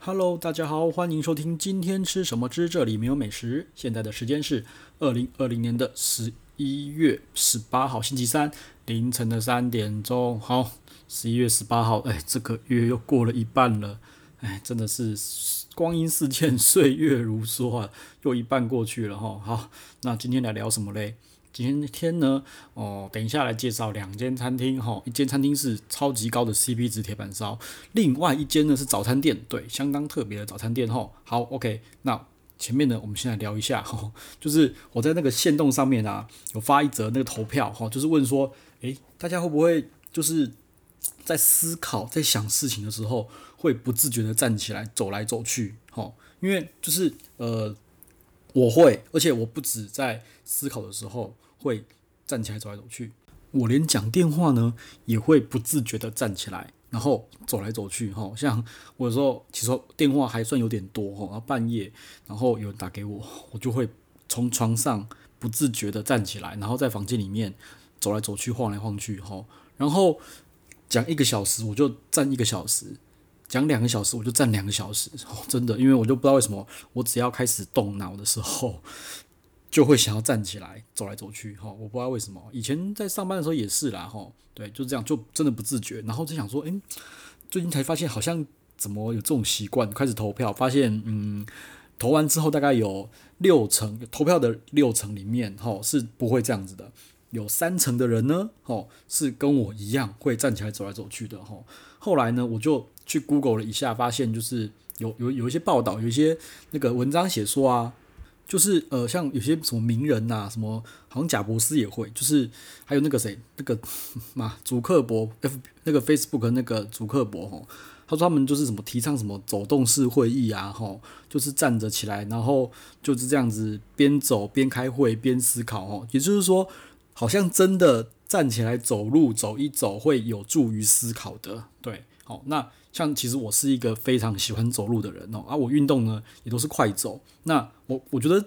Hello，大家好，欢迎收听今天吃什么吃，这里没有美食。现在的时间是二零二零年的十一月十八号星期三凌晨的三点钟。好，十一月十八号，哎，这个月又过了一半了，哎，真的是光阴似箭，岁月如梭啊，又一半过去了哈。好，那今天来聊什么嘞？今天呢，哦，等一下来介绍两间餐厅哈，一间餐厅是超级高的 CP 值铁板烧，另外一间呢是早餐店，对，相当特别的早餐店哈。好，OK，那前面呢，我们先来聊一下哈，就是我在那个线动上面啊，有发一则那个投票哈，就是问说，诶，大家会不会就是在思考、在想事情的时候，会不自觉的站起来走来走去哈？因为就是呃，我会，而且我不止在思考的时候。会站起来走来走去，我连讲电话呢也会不自觉的站起来，然后走来走去。哈，像我有时候其实电话还算有点多，哈，然后半夜然后有人打给我，我就会从床上不自觉的站起来，然后在房间里面走来走去，晃来晃去，哈，然后讲一个小时我就站一个小时，讲两个小时我就站两个小时，真的，因为我就不知道为什么，我只要开始动脑的时候。就会想要站起来走来走去，哈，我不知道为什么。以前在上班的时候也是啦，哈，对，就这样，就真的不自觉。然后就想说，诶，最近才发现好像怎么有这种习惯，开始投票，发现，嗯，投完之后大概有六成投票的六成里面，哈，是不会这样子的。有三成的人呢，哈，是跟我一样会站起来走来走去的，哈。后来呢，我就去 Google 了一下，发现就是有有有一些报道，有一些那个文章写说啊。就是呃，像有些什么名人呐、啊，什么好像贾伯斯也会，就是还有那个谁，那个嘛，祖克伯 F 那个 Facebook 那个祖克伯吼，他说他们就是什么提倡什么走动式会议啊，吼，就是站着起来，然后就是这样子边走边开会边思考哦，也就是说，好像真的站起来走路走一走会有助于思考的，对，好那。像其实我是一个非常喜欢走路的人哦，啊，我运动呢也都是快走。那我我觉得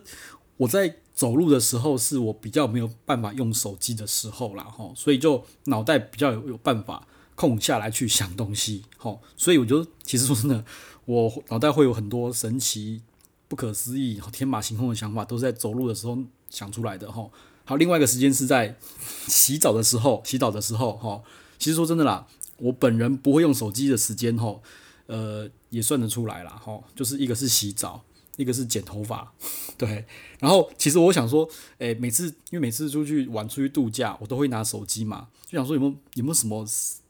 我在走路的时候是我比较没有办法用手机的时候啦，吼，所以就脑袋比较有有办法空下来去想东西，吼，所以我觉得其实说真的，我脑袋会有很多神奇、不可思议、天马行空的想法，都是在走路的时候想出来的，吼。好，另外一个时间是在洗澡的时候，洗澡的时候，吼，其实说真的啦。我本人不会用手机的时间吼，呃，也算得出来啦吼，就是一个是洗澡，一个是剪头发，对。然后其实我想说，诶，每次因为每次出去玩、出去度假，我都会拿手机嘛，就想说有没有有没有什么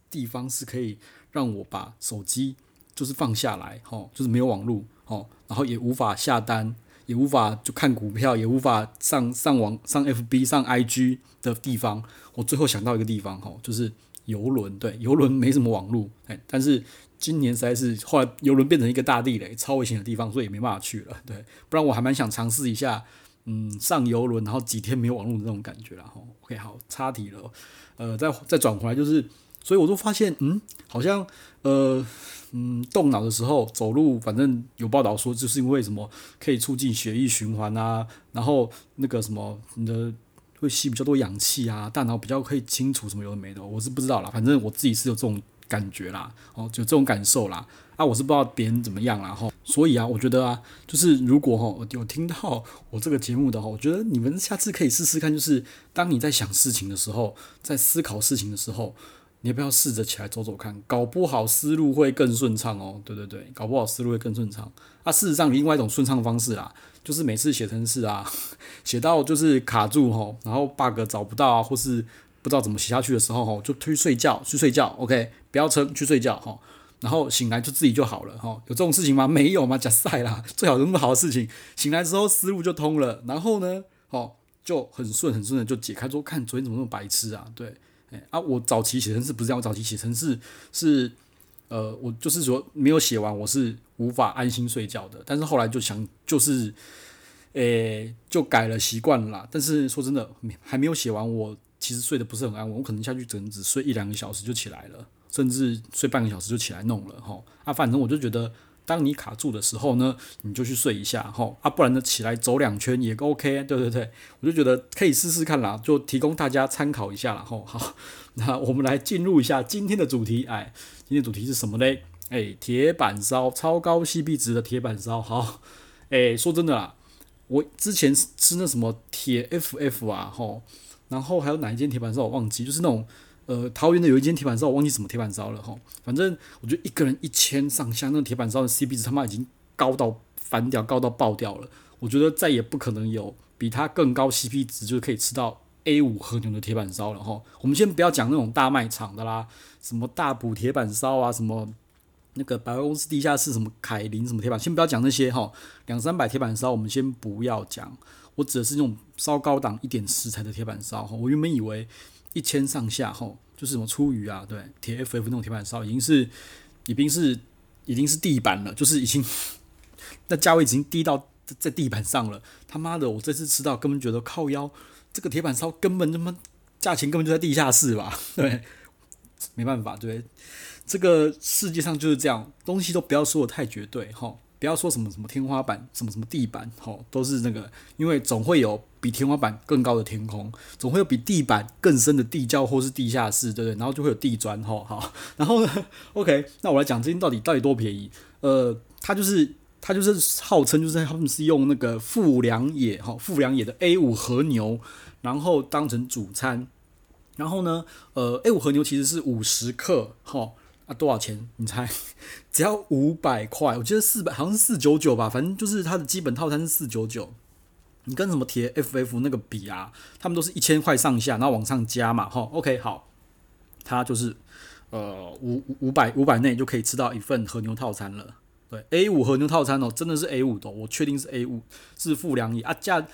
地方是可以让我把手机就是放下来吼，就是没有网络吼，然后也无法下单，也无法就看股票，也无法上上网、上 FB、上 IG 的地方。我最后想到一个地方吼，就是。游轮对，游轮没什么网络，哎，但是今年实在是后来游轮变成一个大地雷，超危险的地方，所以也没办法去了，对，不然我还蛮想尝试一下，嗯，上游轮然后几天没有网络的那种感觉啦。哈，OK，好，岔题了，呃，再再转回来就是，所以我就发现，嗯，好像，呃，嗯，动脑的时候走路，反正有报道说，就是因为什么可以促进血液循环啊，然后那个什么你的。会吸比较多氧气啊，大脑比较可以清楚什么有的没的，我是不知道啦。反正我自己是有这种感觉啦，哦，就这种感受啦。啊，我是不知道别人怎么样啦，哈。所以啊，我觉得啊，就是如果哈有听到 我这个节目的话，我觉得你们下次可以试试看，就是当你在想事情的时候，在思考事情的时候。你要不要试着起来走走看？搞不好思路会更顺畅哦。对对对，搞不好思路会更顺畅。啊，事实上，另外一种顺畅方式啦，就是每次写程式啊，写到就是卡住吼，然后 bug 找不到啊，或是不知道怎么写下去的时候吼，就去睡觉，去睡觉。OK，不要撑，去睡觉吼。然后醒来就自己就好了吼。有这种事情吗？没有吗？假赛啦，最好有那么好的事情。醒来之后思路就通了，然后呢，吼就很顺很顺的就解开，说看昨天怎么那么白痴啊？对。啊，我早期写程式不是这样，我早期写程式是，呃，我就是说没有写完，我是无法安心睡觉的。但是后来就想，就是，诶、就改了习惯了啦。但是说真的，还没有写完，我其实睡得不是很安稳，我可能下去只能只睡一两个小时就起来了，甚至睡半个小时就起来弄了哈。啊，反正我就觉得。当你卡住的时候呢，你就去睡一下，吼啊，不然呢起来走两圈也 OK，对对对，我就觉得可以试试看啦，就提供大家参考一下啦，吼 好，那我们来进入一下今天的主题，哎，今天主题是什么嘞？哎，铁板烧，超高 CP 值的铁板烧，好，哎，说真的啦，我之前吃那什么铁 FF 啊，吼，然后还有哪一间铁板烧我忘记，就是那种呃桃园的有一间铁板烧，我忘记什么铁板烧了，吼，反正我觉得一个人一千上下，那个铁板烧的 CP 值他妈已经高到翻掉，高到爆掉了，我觉得再也不可能有比它更高 CP 值，就是可以吃到 A 五和牛的铁板烧了，吼，我们先不要讲那种大卖场的啦，什么大补铁板烧啊，什么。那个百货公司地下室什么凯林什么铁板，先不要讲那些哈，两三百铁板烧我们先不要讲，我指的是那种稍高档一点食材的铁板烧哈。我原本以为一千上下哈，就是什么粗鱼啊，对，铁 FF 那种铁板烧已经是已经是已经是地板了，就是已经 那价位已经低到在地板上了。他妈的，我这次吃到根本觉得靠腰，这个铁板烧根本他妈价钱根本就在地下室吧？对，没办法，对。这个世界上就是这样，东西都不要说的太绝对哈，不要说什么什么天花板，什么什么地板，哈，都是那个，因为总会有比天花板更高的天空，总会有比地板更深的地窖或是地下室，对不对？然后就会有地砖，哈，好，然后呢，OK，那我来讲这间到底到底多便宜？呃，它就是它就是号称就是他们是用那个富良野哈富良野的 A 五和牛，然后当成主餐，然后呢，呃，A 五和牛其实是五十克，哈。多少钱？你猜？只要五百块，我记得四百，好像是四九九吧。反正就是它的基本套餐是四九九。你跟什么铁 FF 那个比啊？他们都是一千块上下，然后往上加嘛。哈，OK，好，它就是呃五五百五百内就可以吃到一份和牛套餐了。对，A 五和牛套餐哦，真的是 A 五的，我确定是 A 五，是富良野啊价。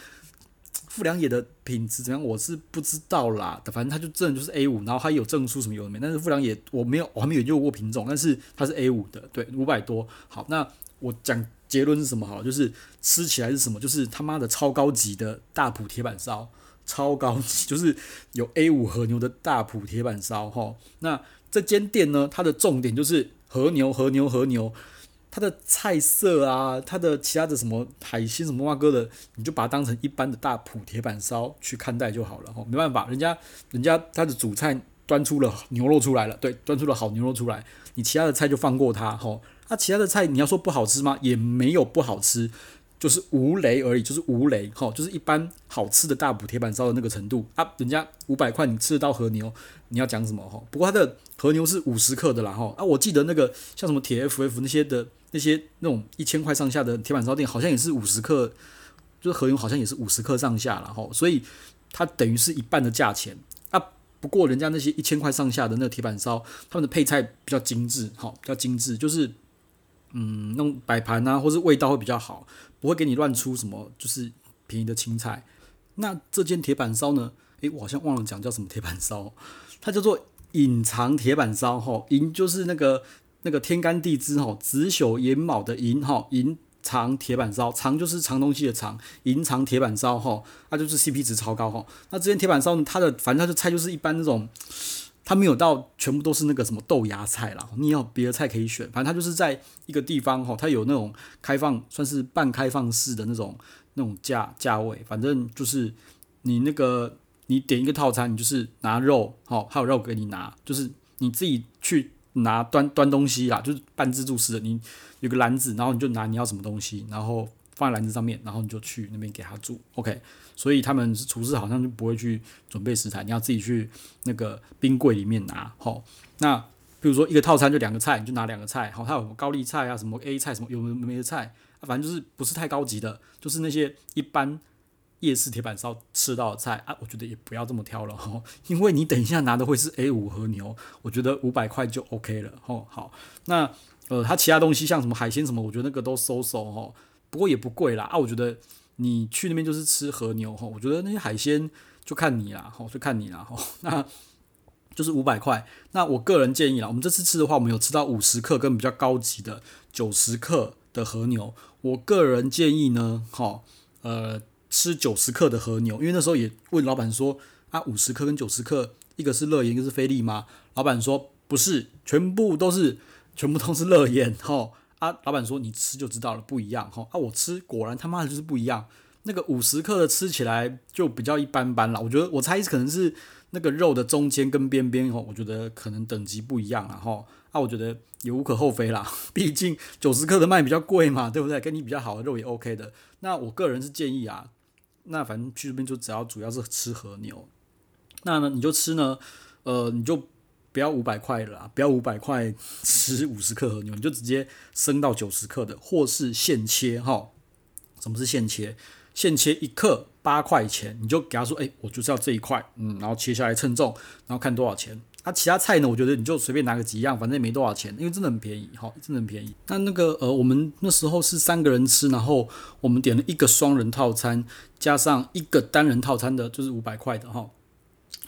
富良野的品质怎样？我是不知道啦。反正它就真的就是 A 五，然后它有证书什么有的没。但是富良野我没有，我还没有研究过品种，但是它是 A 五的，对，五百多。好，那我讲结论是什么？好，就是吃起来是什么？就是他妈的超高级的大埔铁板烧，超高级，就是有 A 五和牛的大埔铁板烧。哈，那这间店呢，它的重点就是和牛，和牛，和牛。它的菜色啊，它的其他的什么海鲜什么哇哥的，你就把它当成一般的大埔铁板烧去看待就好了哈。没办法，人家人家他的主菜端出了牛肉出来了，对，端出了好牛肉出来，你其他的菜就放过它哈。那、啊、其他的菜你要说不好吃吗？也没有不好吃，就是无雷而已，就是无雷哈，就是一般好吃的大补铁板烧的那个程度啊。人家五百块你吃得到和牛，你要讲什么哈？不过它的和牛是五十克的啦哈。啊，我记得那个像什么铁 FF 那些的。那些那种一千块上下的铁板烧店，好像也是五十克，就是和牛好像也是五十克上下了哈，所以它等于是一半的价钱啊。不过人家那些一千块上下的那个铁板烧，他们的配菜比较精致，哈，比较精致，就是嗯，那种摆盘啊，或是味道会比较好，不会给你乱出什么就是便宜的青菜。那这间铁板烧呢？诶，我好像忘了讲叫什么铁板烧，它叫做隐藏铁板烧，哈，隐就是那个。那个天干地支哈，子丑寅卯的寅哈，隐藏铁板烧，藏就是藏东西的藏，隐藏铁板烧哈，那就是 CP 值超高哈。那这间铁板烧呢，它的反正它的菜就是一般那种，它没有到全部都是那个什么豆芽菜啦，你有别的菜可以选，反正它就是在一个地方哈，它有那种开放，算是半开放式的那种那种价价位，反正就是你那个你点一个套餐，你就是拿肉哈，还有肉给你拿，就是你自己去。拿端端东西啦，就是半自助式的。你有个篮子，然后你就拿你要什么东西，然后放在篮子上面，然后你就去那边给他煮。OK，所以他们厨师好像就不会去准备食材，你要自己去那个冰柜里面拿。好，那比如说一个套餐就两个菜，你就拿两个菜。好，它有什么高丽菜啊，什么 A 菜，什么有没的菜，反正就是不是太高级的，就是那些一般。夜市铁板烧吃到的菜啊，我觉得也不要这么挑了哈，因为你等一下拿的会是 A 五和牛，我觉得五百块就 OK 了哈。好，那呃，它其他东西像什么海鲜什么，我觉得那个都收收哈，不过也不贵啦啊。我觉得你去那边就是吃和牛哈，我觉得那些海鲜就看你啦，哈，就看你啦哈。那就是五百块。那我个人建议啦，我们这次吃的话，我们有吃到五十克跟比较高级的九十克的和牛。我个人建议呢，哈，呃。吃九十克的和牛，因为那时候也问老板说啊，五十克跟九十克，一个是肋眼，一个是菲力吗？老板说不是，全部都是，全部都是肋眼。吼啊，老板说你吃就知道了，不一样。吼啊，我吃果然他妈的就是不一样。那个五十克的吃起来就比较一般般了。我觉得我猜可能是那个肉的中间跟边边哦，我觉得可能等级不一样啊哈。啊，我觉得也无可厚非啦，毕竟九十克的卖比较贵嘛，对不对？跟你比较好的肉也 OK 的。那我个人是建议啊，那反正去这边就只要主要是吃和牛，那呢你就吃呢，呃，你就不要五百块了啦，不要五百块吃五十克和牛，你就直接升到九十克的，或是现切哈。什么是现切？现切一克八块钱，你就给他说，哎，我就是要这一块，嗯，然后切下来称重，然后看多少钱。那、其他菜呢？我觉得你就随便拿个几样，反正也没多少钱，因为真的很便宜，哈，真的很便宜。那那个呃，我们那时候是三个人吃，然后我们点了一个双人套餐，加上一个单人套餐的，就是五百块的哈。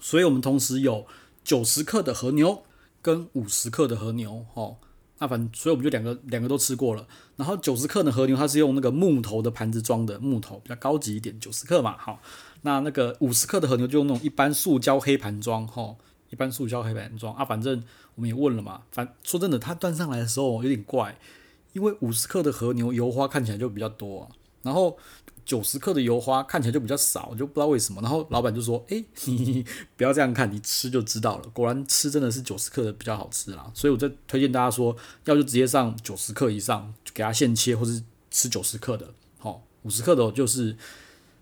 所以我们同时有九十克的和牛跟五十克的和牛，哈。那反正，所以我们就两个两个都吃过了。然后九十克的和牛，它是用那个木头的盘子装的，木头比较高级一点，九十克嘛，哈。那那个五十克的和牛就用那种一般塑胶黑盘装，哈，一般塑胶黑板装啊。反正我们也问了嘛，反说真的，它端上来的时候有点怪，因为五十克的和牛油花看起来就比较多，然后。九十克的油花看起来就比较少，就不知道为什么。然后老板就说：“诶，你 不要这样看，你吃就知道了。果然吃真的是九十克的比较好吃啦。所以我在推荐大家说，要就直接上九十克以上，就给他现切，或是吃九十克的。好，五十克的就是。”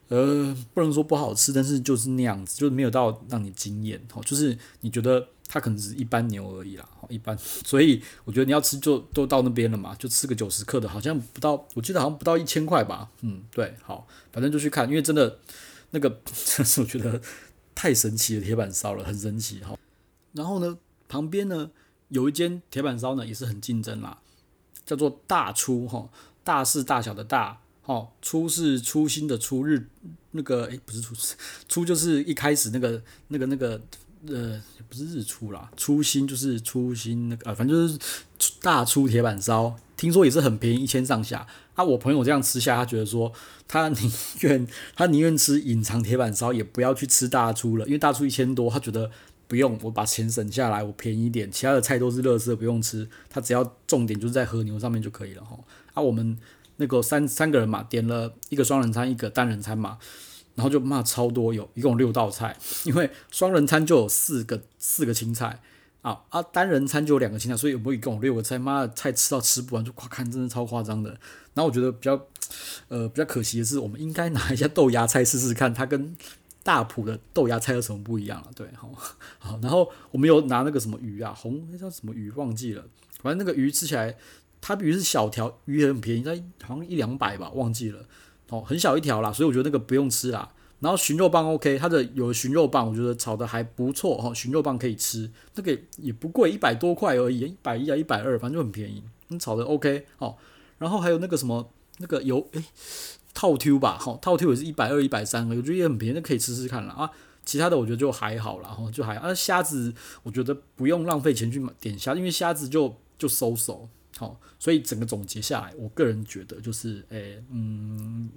呃，不能说不好吃，但是就是那样子，就是没有到让你惊艳哦。就是你觉得它可能只是一般牛而已啦，一般。所以我觉得你要吃就都到那边了嘛，就吃个九十克的，好像不到，我记得好像不到一千块吧。嗯，对，好，反正就去看，因为真的那个真 是我觉得太神奇的铁板烧了，很神奇哈。然后呢，旁边呢有一间铁板烧呢也是很竞争啦，叫做大出哈，大是大小的大。哦，初是初心的初日，那个诶，不是初，初就是一开始那个那个那个呃，不是日出啦，初心就是初心那个啊，反正就是大初铁板烧，听说也是很便宜，一千上下。啊，我朋友这样吃下，他觉得说他宁愿他宁愿吃隐藏铁板烧，也不要去吃大初了，因为大初一千多，他觉得不用，我把钱省下来，我便宜一点，其他的菜都是垃圾，不用吃，他只要重点就是在和牛上面就可以了哈。啊，我们。那个三三个人嘛，点了一个双人餐，一个单人餐嘛，然后就骂超多，有一共六道菜，因为双人餐就有四个四个青菜啊啊，单人餐就有两个青菜，所以我们一共有六个菜，妈的菜吃到吃不完，就夸看真的超夸张的。然后我觉得比较呃比较可惜的是，我们应该拿一下豆芽菜试试看，它跟大埔的豆芽菜有什么不一样啊？对，好，好，然后我们有拿那个什么鱼啊，红那叫什么鱼忘记了，反正那个鱼吃起来。它鱼是小条，鱼也很便宜，它好像一两百吧，忘记了哦，很小一条啦，所以我觉得那个不用吃啦。然后熏肉棒 OK，它的有熏肉棒，我觉得炒的还不错哈，熏肉棒可以吃，那个也不贵，一百多块而已，一百一啊，一百二，反正就很便宜。你炒的 OK 哦，然后还有那个什么那个油诶，套 Q 吧，好，套 Q 也是一百二、一百三，我觉得也很便宜，那可以吃吃看了啊。其他的我觉得就还好啦，哈，就还。啊，虾子我觉得不用浪费钱去买点虾，因为虾子就就收手。好，所以整个总结下来，我个人觉得就是，诶、嗯，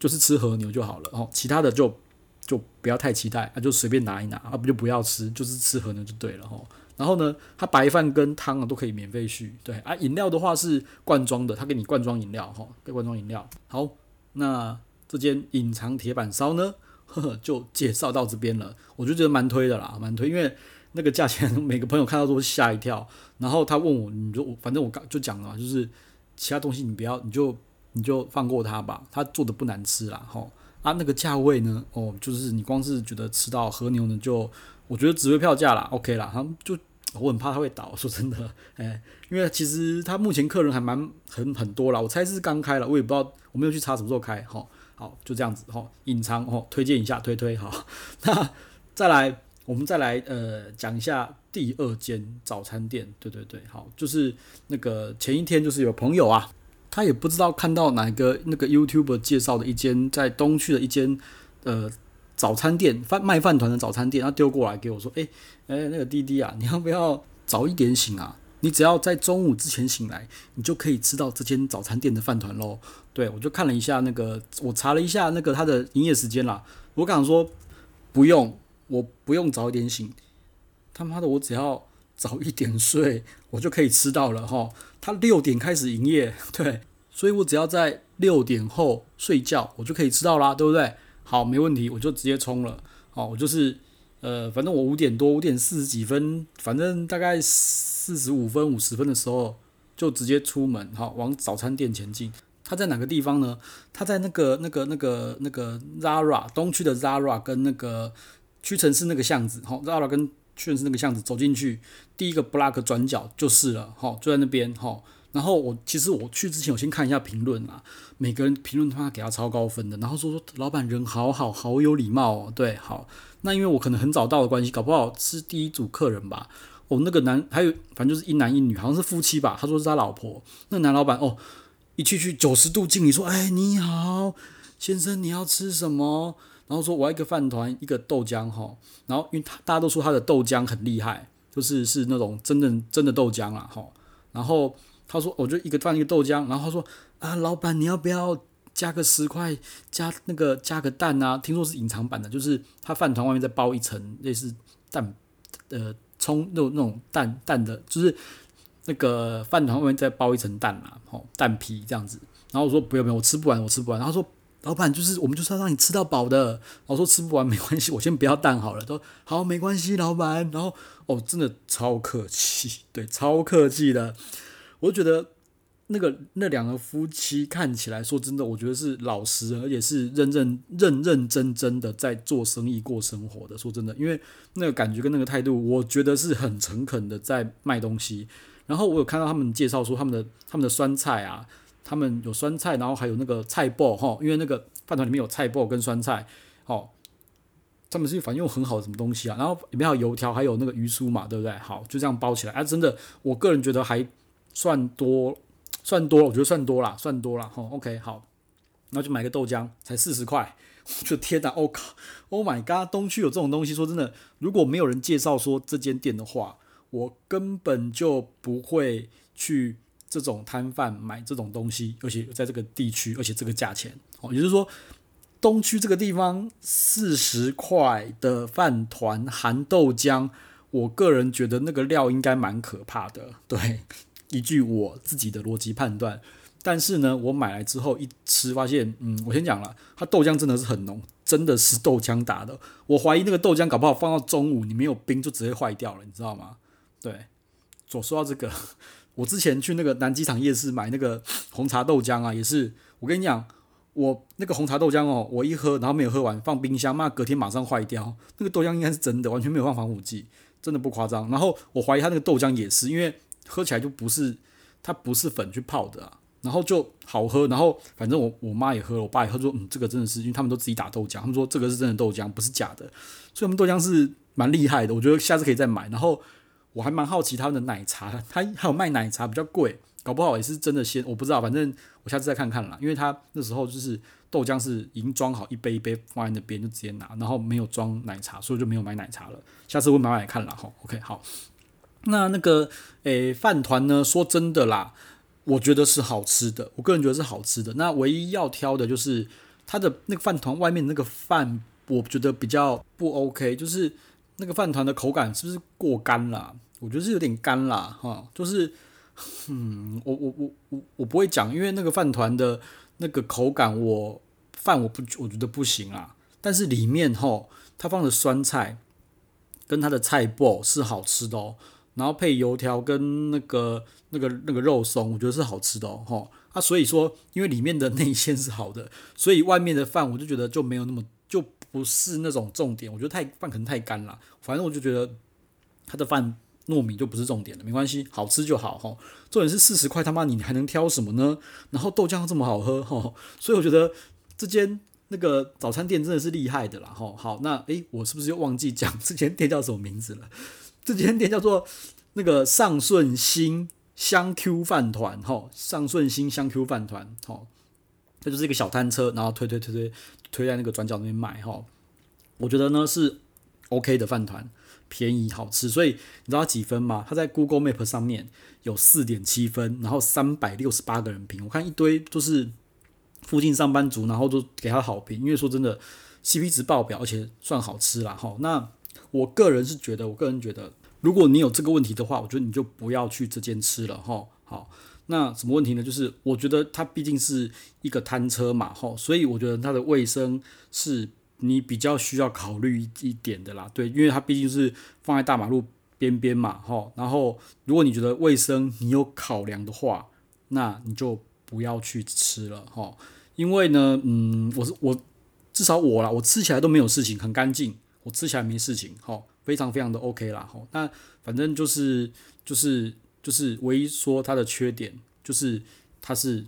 就是吃和牛就好了，哦，其他的就就不要太期待，啊，就随便拿一拿，啊，不就不要吃，就是吃和牛就对了，吼。然后呢，它白饭跟汤啊都可以免费续，对，啊，饮料的话是罐装的，它给你罐装饮料，哈，给罐装饮料。好，那这间隐藏铁板烧呢，呵呵，就介绍到这边了，我就觉得蛮推的啦，蛮推，因为。那个价钱，每个朋友看到都会吓一跳。然后他问我，你就反正我刚就讲了，就是其他东西你不要，你就你就放过他吧。他做的不难吃啦，吼啊，那个价位呢，哦，就是你光是觉得吃到和牛呢，就我觉得值回票价啦，OK 啦。他就我很怕他会倒，说真的，哎，因为其实他目前客人还蛮很很多啦，我猜是刚开了，我也不知道，我没有去查什么时候开，吼，好，就这样子，吼，隐藏，吼，推荐一下，推推，好，那再来。我们再来呃讲一下第二间早餐店，对对对，好，就是那个前一天就是有朋友啊，他也不知道看到哪个那个 YouTube 介绍的一间在东区的一间呃早餐店饭卖饭团的早餐店，他丢过来给我说，诶诶，那个弟弟啊，你要不要早一点醒啊？你只要在中午之前醒来，你就可以吃到这间早餐店的饭团喽。对，我就看了一下那个，我查了一下那个他的营业时间啦，我敢说不用。我不用早一点醒，他妈的，我只要早一点睡，我就可以吃到了哈。他六点开始营业，对，所以我只要在六点后睡觉，我就可以吃到啦，对不对？好，没问题，我就直接冲了。好，我就是呃，反正我五点多五点四十几分，反正大概四十五分五十分的时候就直接出门，哈，往早餐店前进。他在哪个地方呢？他在那个那个那个那个 Zara 东区的 Zara 跟那个屈臣氏那个巷子，哈，Zara 跟屈臣氏那个巷子走进去，第一个 block 转角就是了，哈，就在那边，哈。然后我其实我去之前，我先看一下评论啊，每个人评论他给他超高分的，然后说说老板人好好，好有礼貌哦，对，好。那因为我可能很早到的关系，搞不好是第一组客人吧。哦，那个男还有反正就是一男一女，好像是夫妻吧。他说是他老婆。那男老板哦，一去去九十度敬礼说：“哎，你好，先生，你要吃什么？”然后说：“我要一个饭团，一个豆浆。”哈，然后因为他大家都说他的豆浆很厉害，就是是那种真的真的豆浆啊。哈，然后。他说：“我就一个饭一个豆浆。”然后他说：“啊，老板，你要不要加个十块，加那个加个蛋啊？听说是隐藏版的，就是他饭团外面再包一层类似蛋，呃，葱那种那种蛋蛋的，就是那个饭团外面再包一层蛋啊，吼，蛋皮这样子。”然后我说：“不用不用，我吃不完，我吃不完。”他说：“老板，就是我们就是要让你吃到饱的。”我说：“吃不完没关系，我先不要蛋好了。”他说：“好，没关系，老板。”然后哦，真的超客气，对，超客气的。我就觉得那个那两个夫妻看起来，说真的，我觉得是老实，而且是认认认认真真的在做生意、过生活的。说真的，因为那个感觉跟那个态度，我觉得是很诚恳的在卖东西。然后我有看到他们介绍说他们的他们的酸菜啊，他们有酸菜，然后还有那个菜包哈，因为那个饭团里面有菜包跟酸菜，哦，他们是反正用很好的什么东西啊，然后里面还有油条，还有那个鱼酥嘛，对不对？好，就这样包起来，啊，真的，我个人觉得还。算多，算多，我觉得算多啦，算多啦。吼，OK，好，然后就买个豆浆，才四十块，我 就天哪，我、靠，Oh my god，东区有这种东西，说真的，如果没有人介绍说这间店的话，我根本就不会去这种摊贩买这种东西，而且在这个地区，而且这个价钱，哦，也就是说，东区这个地方四十块的饭团含豆浆，我个人觉得那个料应该蛮可怕的，对。依据我自己的逻辑判断，但是呢，我买来之后一吃，发现，嗯，我先讲了，它豆浆真的是很浓，真的是豆浆打的。我怀疑那个豆浆搞不好放到中午，你没有冰就直接坏掉了，你知道吗？对，所说到这个，我之前去那个南机场夜市买那个 红茶豆浆啊，也是，我跟你讲，我那个红茶豆浆哦，我一喝，然后没有喝完，放冰箱，妈隔天马上坏掉。那个豆浆应该是真的，完全没有放防腐剂，真的不夸张。然后我怀疑它那个豆浆也是，因为。喝起来就不是，它不是粉去泡的，然后就好喝，然后反正我我妈也喝了，我爸也喝，说嗯，这个真的是，因为他们都自己打豆浆，他们说这个是真的豆浆，不是假的，所以他们豆浆是蛮厉害的，我觉得下次可以再买。然后我还蛮好奇他们的奶茶，他还有卖奶茶比较贵，搞不好也是真的鲜，我不知道，反正我下次再看看啦，因为他那时候就是豆浆是已经装好一杯一杯放在那边就直接拿，然后没有装奶茶，所以就没有买奶茶了。下次我买买看啦，哈，OK 好。那那个诶饭团呢？说真的啦，我觉得是好吃的，我个人觉得是好吃的。那唯一要挑的就是它的那个饭团外面那个饭，我觉得比较不 OK，就是那个饭团的口感是不是过干了？我觉得是有点干啦，哈，就是嗯，我我我我我不会讲，因为那个饭团的那个口感我，饭我不我觉得不行啊。但是里面哈，它放的酸菜跟它的菜脯是好吃的哦。然后配油条跟那个那个那个肉松，我觉得是好吃的哦，吼啊，所以说因为里面的内馅是好的，所以外面的饭我就觉得就没有那么不是那种重点，我觉得太饭可能太干了，反正我就觉得他的饭糯米就不是重点了，没关系，好吃就好，吼，重点是四十块，他妈你还能挑什么呢？然后豆浆这么好喝，吼，所以我觉得这间那个早餐店真的是厉害的啦，吼，好，那诶，我是不是又忘记讲这间店叫什么名字了？这间店叫做那个上顺兴香 Q 饭团，吼，上顺兴香 Q 饭团，吼，它就是一个小摊车，然后推推推推推在那个转角那边卖，哈，我觉得呢是 OK 的饭团，便宜好吃，所以你知道它几分吗？它在 Google Map 上面有四点七分，然后三百六十八个人评，我看一堆都是附近上班族，然后都给他好评，因为说真的 CP 值爆表，而且算好吃啦，哈，那。我个人是觉得，我个人觉得，如果你有这个问题的话，我觉得你就不要去这间吃了哈。好，那什么问题呢？就是我觉得它毕竟是一个摊车嘛，哈，所以我觉得它的卫生是你比较需要考虑一点的啦，对，因为它毕竟是放在大马路边边嘛，哈，然后如果你觉得卫生你有考量的话，那你就不要去吃了，哈，因为呢，嗯，我是我至少我啦，我吃起来都没有事情，很干净，我吃起来没事情，哈，非常非常的 OK 啦，哈，那反正就是就是就是唯一说它的缺点就是它是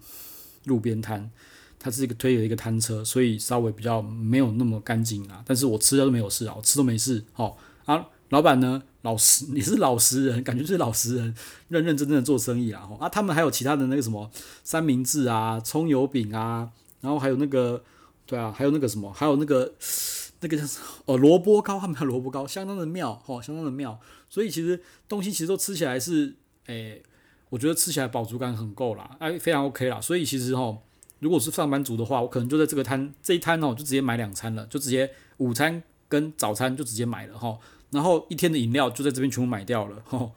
路边摊。它是一个推的一个摊车，所以稍微比较没有那么干净啊。但是我吃的都没有事啊，我吃都没事。好啊，老板呢，老实，你是老实人，感觉是老实人，认认真真的做生意啊。啊，他们还有其他的那个什么三明治啊、葱油饼啊，然后还有那个，对啊，还有那个什么，还有那个那个叫什么哦，萝卜糕，他们还萝卜糕，相当的妙，哦，相当的妙。所以其实东西其实都吃起来是，诶、我觉得吃起来饱足感很够啦，哎，非常 OK 啦。所以其实哈。如果是上班族的话，我可能就在这个摊这一摊哦，就直接买两餐了，就直接午餐跟早餐就直接买了哈，然后一天的饮料就在这边全部买掉了哈，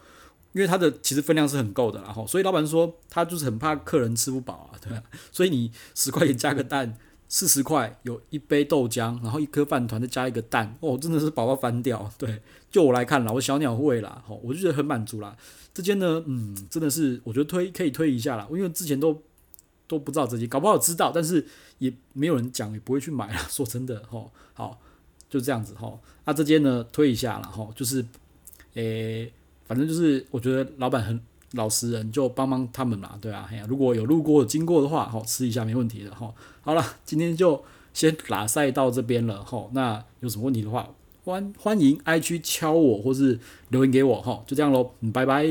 因为它的其实分量是很够的啦哈，所以老板说他就是很怕客人吃不饱啊，对啊，所以你十块钱加个蛋，四十块有一杯豆浆，然后一颗饭团再加一个蛋，哦，真的是饱到翻掉，对，就我来看啦，我小鸟胃啦，哈，我就觉得很满足啦，这间呢，嗯，真的是我觉得推可以推一下啦，因为之前都。都不知道这些，搞不好知道，但是也没有人讲，也不会去买了。说真的，吼，好，就这样子，吼。那这间呢，推一下了，吼，就是，诶、反正就是，我觉得老板很老实人，就帮帮他们嘛，对啊，哎呀，如果有路过经过的话，吼，吃一下没问题的，吼。好了，今天就先拉赛到这边了，吼。那有什么问题的话，欢欢迎 IG 敲我，或是留言给我，吼，就这样喽，拜拜。